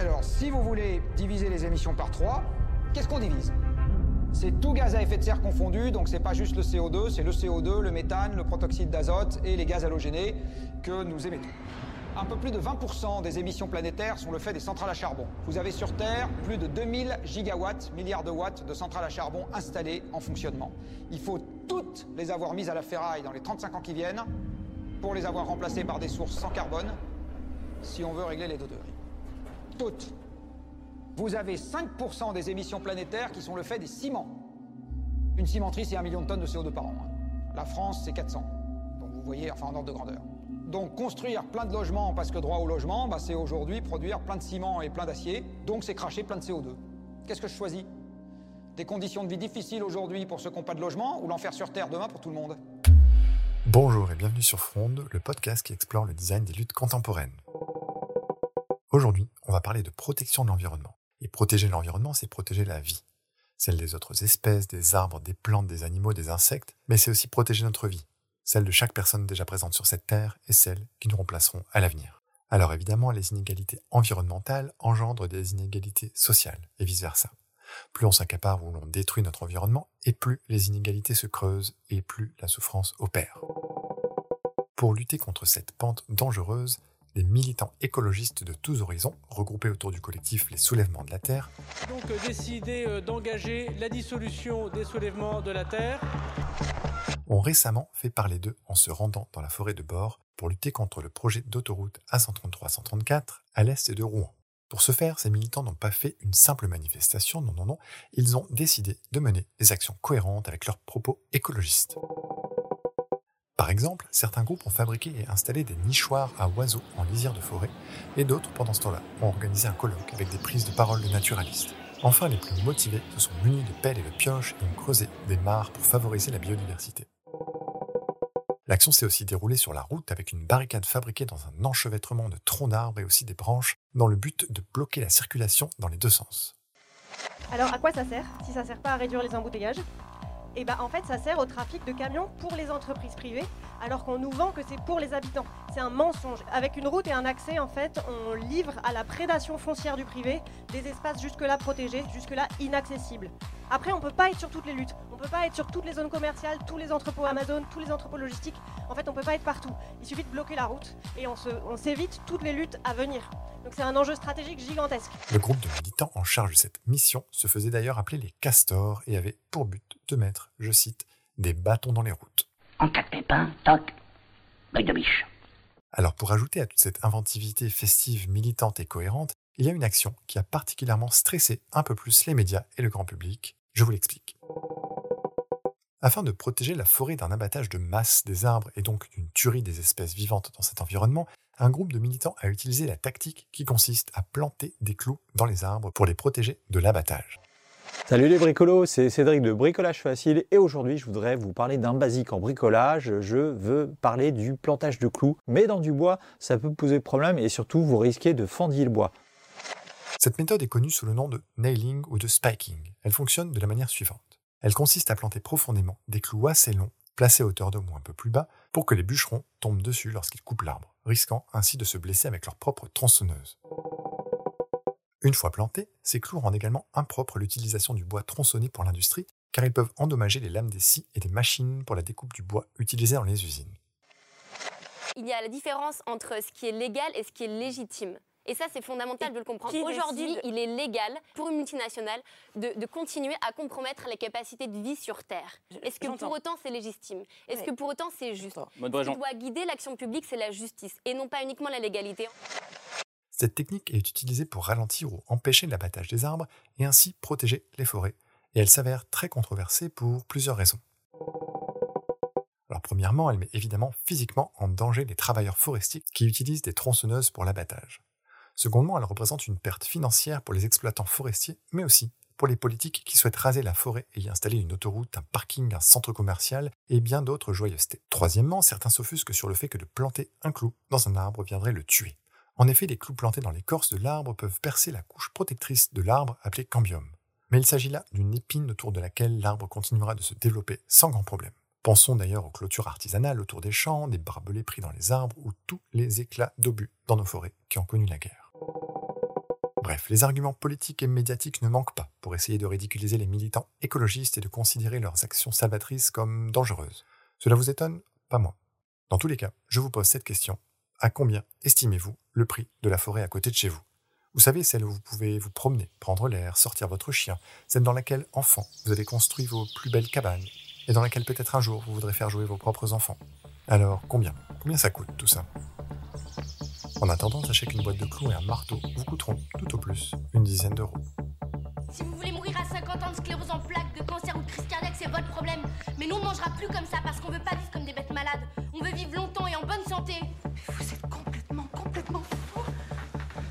Alors, si vous voulez diviser les émissions par 3, qu'est-ce qu'on divise? C'est tout gaz à effet de serre confondu, donc c'est pas juste le CO2, c'est le CO2, le méthane, le protoxyde d'azote et les gaz halogénés que nous émettons. Un peu plus de 20% des émissions planétaires sont le fait des centrales à charbon. Vous avez sur Terre plus de 2000 gigawatts, milliards de watts de centrales à charbon installées en fonctionnement. Il faut toutes les avoir mises à la ferraille dans les 35 ans qui viennent pour les avoir remplacées par des sources sans carbone si on veut régler les deux degrés. Vous avez 5% des émissions planétaires qui sont le fait des ciments. Une cimenterie, c'est un million de tonnes de CO2 par an. hein. La France, c'est 400. Donc vous voyez, enfin en ordre de grandeur. Donc construire plein de logements parce que droit au logement, bah, c'est aujourd'hui produire plein de ciment et plein d'acier, donc c'est cracher plein de CO2. Qu'est-ce que je choisis? Des conditions de vie difficiles aujourd'hui pour ceux qui n'ont pas de logement ou l'enfer sur Terre demain pour tout le monde? Bonjour et bienvenue sur Fronde, le podcast qui explore le design des luttes contemporaines. Aujourd'hui, on va parler de protection de l'environnement. Et protéger l'environnement, c'est protéger la vie. Celle des autres espèces, des arbres, des plantes, des animaux, des insectes, mais c'est aussi protéger notre vie, celle de chaque personne déjà présente sur cette terre et celle qui nous remplaceront à l'avenir. Alors évidemment, les inégalités environnementales engendrent des inégalités sociales et vice-versa. Plus on s'accapare ou l'on détruit notre environnement, et plus les inégalités se creusent et plus la souffrance opère. Pour lutter contre cette pente dangereuse, des militants écologistes de tous horizons, regroupés autour du collectif Les Soulèvements de la Terre, donc décidé d'engager la dissolution des soulèvements de la Terre. ont récemment fait parler d'eux en se rendant dans la forêt de Bord pour lutter contre le projet d'autoroute A133-134 à l'est de Rouen. Pour ce faire, ces militants n'ont pas fait une simple manifestation, non, non, non, ils ont décidé de mener des actions cohérentes avec leurs propos écologistes. Par exemple, certains groupes ont fabriqué et installé des nichoirs à oiseaux en lisière de forêt, et d'autres, pendant ce temps-là, ont organisé un colloque avec des prises de parole de naturalistes. Enfin, les plus motivés se sont munis de pelles et de pioches et ont creusé des mares pour favoriser la biodiversité. L'action s'est aussi déroulée sur la route avec une barricade fabriquée dans un enchevêtrement de troncs d'arbres et aussi des branches, dans le but de bloquer la circulation dans les deux sens. Alors à quoi ça sert? Si ça sert pas à réduire les embouteillages? Eh ben en fait ça sert au trafic de camions pour les entreprises privées alors qu'on nous vend que c'est pour les habitants. C'est un mensonge. Avec une route et un accès en fait on livre à la prédation foncière du privé des espaces jusque-là protégés, jusque-là inaccessibles. Après on peut pas être sur toutes les luttes, on peut pas être sur toutes les zones commerciales, tous les entrepôts Amazon, tous les entrepôts logistiques. En fait on peut pas être partout. Il suffit de bloquer la route et on s'évite toutes les luttes à venir. Donc c'est un enjeu stratégique gigantesque. Le groupe de militants en charge de cette mission se faisait d'ailleurs appeler les castors et avait pour but de mettre, je cite, des bâtons dans les routes. En cas de pépin, toc, de biche. Alors pour ajouter à toute cette inventivité festive, militante et cohérente, il y a une action qui a particulièrement stressé un peu plus les médias et le grand public. Je vous l'explique. Afin de protéger la forêt d'un abattage de masse des arbres et donc d'une tuerie des espèces vivantes dans cet environnement, un groupe de militants a utilisé la tactique qui consiste à planter des clous dans les arbres pour les protéger de l'abattage. Salut les bricolos, c'est Cédric de Bricolage Facile et aujourd'hui je voudrais vous parler d'un basique en bricolage. Je veux parler du plantage de clous, mais dans du bois ça peut poser problème et surtout vous risquez de fendiller le bois. Cette méthode est connue sous le nom de nailing ou de spiking. Elle fonctionne de la manière suivante. Elle consiste à planter profondément des clous assez longs, placés à hauteur d'homme ou un peu plus bas, pour que les bûcherons tombent dessus lorsqu'ils coupent l'arbre, risquant ainsi de se blesser avec leur propre tronçonneuse. Une fois plantés, ces clous rendent également impropre l'utilisation du bois tronçonné pour l'industrie, car ils peuvent endommager les lames des scies et des machines pour la découpe du bois utilisées dans les usines. il y a la différence entre ce qui est légal et ce qui est légitime. Et ça, c'est fondamental de le comprendre. Aujourd'hui, décide il est légal pour une multinationale de, de continuer à compromettre les capacités de vie sur Terre. Est-ce que pour autant c'est légitime? Est-ce Ouais. que pour autant c'est juste? Ce qui doit guider l'action publique, c'est la justice et non pas uniquement la légalité. Cette technique est utilisée pour ralentir ou empêcher l'abattage des arbres et ainsi protéger les forêts. Et elle s'avère très controversée pour plusieurs raisons. Alors premièrement, elle met évidemment physiquement en danger les travailleurs forestiers qui utilisent des tronçonneuses pour l'abattage. Secondement, elle représente une perte financière pour les exploitants forestiers, mais aussi pour les politiques qui souhaitent raser la forêt et y installer une autoroute, un parking, un centre commercial et bien d'autres joyeusetés. Troisièmement, certains s'offusquent sur le fait que de planter un clou dans un arbre viendrait le tuer. En effet, les clous plantés dans l'écorce de l'arbre peuvent percer la couche protectrice de l'arbre appelée cambium. Mais il s'agit là d'une épine autour de laquelle l'arbre continuera de se développer sans grand problème. Pensons d'ailleurs aux clôtures artisanales autour des champs, des barbelés pris dans les arbres ou tous les éclats d'obus dans nos forêts qui ont connu la guerre. Bref, les arguments politiques et médiatiques ne manquent pas pour essayer de ridiculiser les militants écologistes et de considérer leurs actions salvatrices comme dangereuses. Cela vous étonne Pas moi. Dans tous les cas, je vous pose cette question. À combien estimez-vous le prix de la forêt à côté de chez vous? Vous savez, celle où vous pouvez vous promener, prendre l'air, sortir votre chien, celle dans laquelle, enfant, vous avez construit vos plus belles cabanes, et dans laquelle peut-être un jour vous voudrez faire jouer vos propres enfants. Alors, combien? Combien ça coûte tout ça? En attendant, sachez qu'une boîte de clous et un marteau vous coûteront tout au plus une dizaine d'euros. Si vous voulez mourir à 50 ans de sclérose en plaques, de cancer ou de crise cardiaque, c'est votre problème. Mais nous, on mangera plus comme ça parce qu'on veut pas vivre comme des bêtes malades. On veut vivre longtemps et en bonne santé. Vous êtes complètement, complètement fou.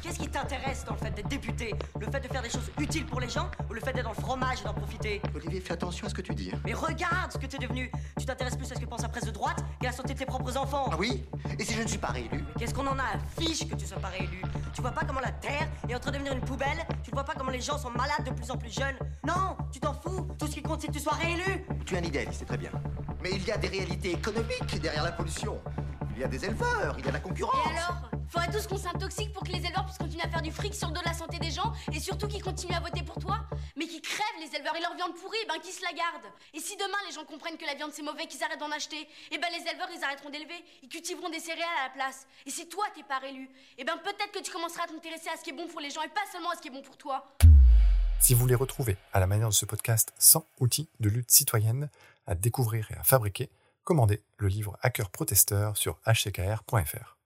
Qu'est-ce qui t'intéresse dans le fait d'être député? Le fait de faire des choses utiles pour les gens ou le fait d'être dans le fromage et d'en profiter? Olivier, fais attention à ce que tu dis. hein. Mais regarde ce que t'es devenu Tu t'intéresses plus à ce que pense la presse de droite et à la santé de tes propres enfants. Ah oui? Et si je ne suis pas réélu? Qu'est-ce qu'on en a à fiche que tu sois pas réélu? Tu vois pas comment la Terre est en train de devenir une poubelle? Tu vois pas comment les gens sont malades de plus en plus jeunes? Non Tu t'en fous. Tout ce qui compte c'est que tu sois réélu. Tu es un idéaliste, c'est très bien. Mais il y a des réalités économiques derrière la pollution. Il y a des éleveurs, il y a la concurrence. Et alors? Faudrait tous qu'on s'intoxique pour que les éleveurs puissent continuer à faire du fric sur le dos de la santé des gens et surtout qu'ils continuent à voter pour toi Mais qui crèvent les éleveurs et leur viande pourrie, ben qui se la gardent Et si demain les gens comprennent que la viande c'est mauvais, qu'ils arrêtent d'en acheter, et ben les éleveurs ils arrêteront d'élever, ils cultiveront des céréales à la place. Et si toi t'es pas élu, et ben peut-être que tu commenceras à t'intéresser à ce qui est bon pour les gens et pas seulement à ce qui est bon pour toi. Si vous voulez retrouver, à la manière de ce podcast, 100 outils de lutte citoyenne à découvrir et à fabriquer, commandez le livre Hacker Protesteur sur hckr.fr.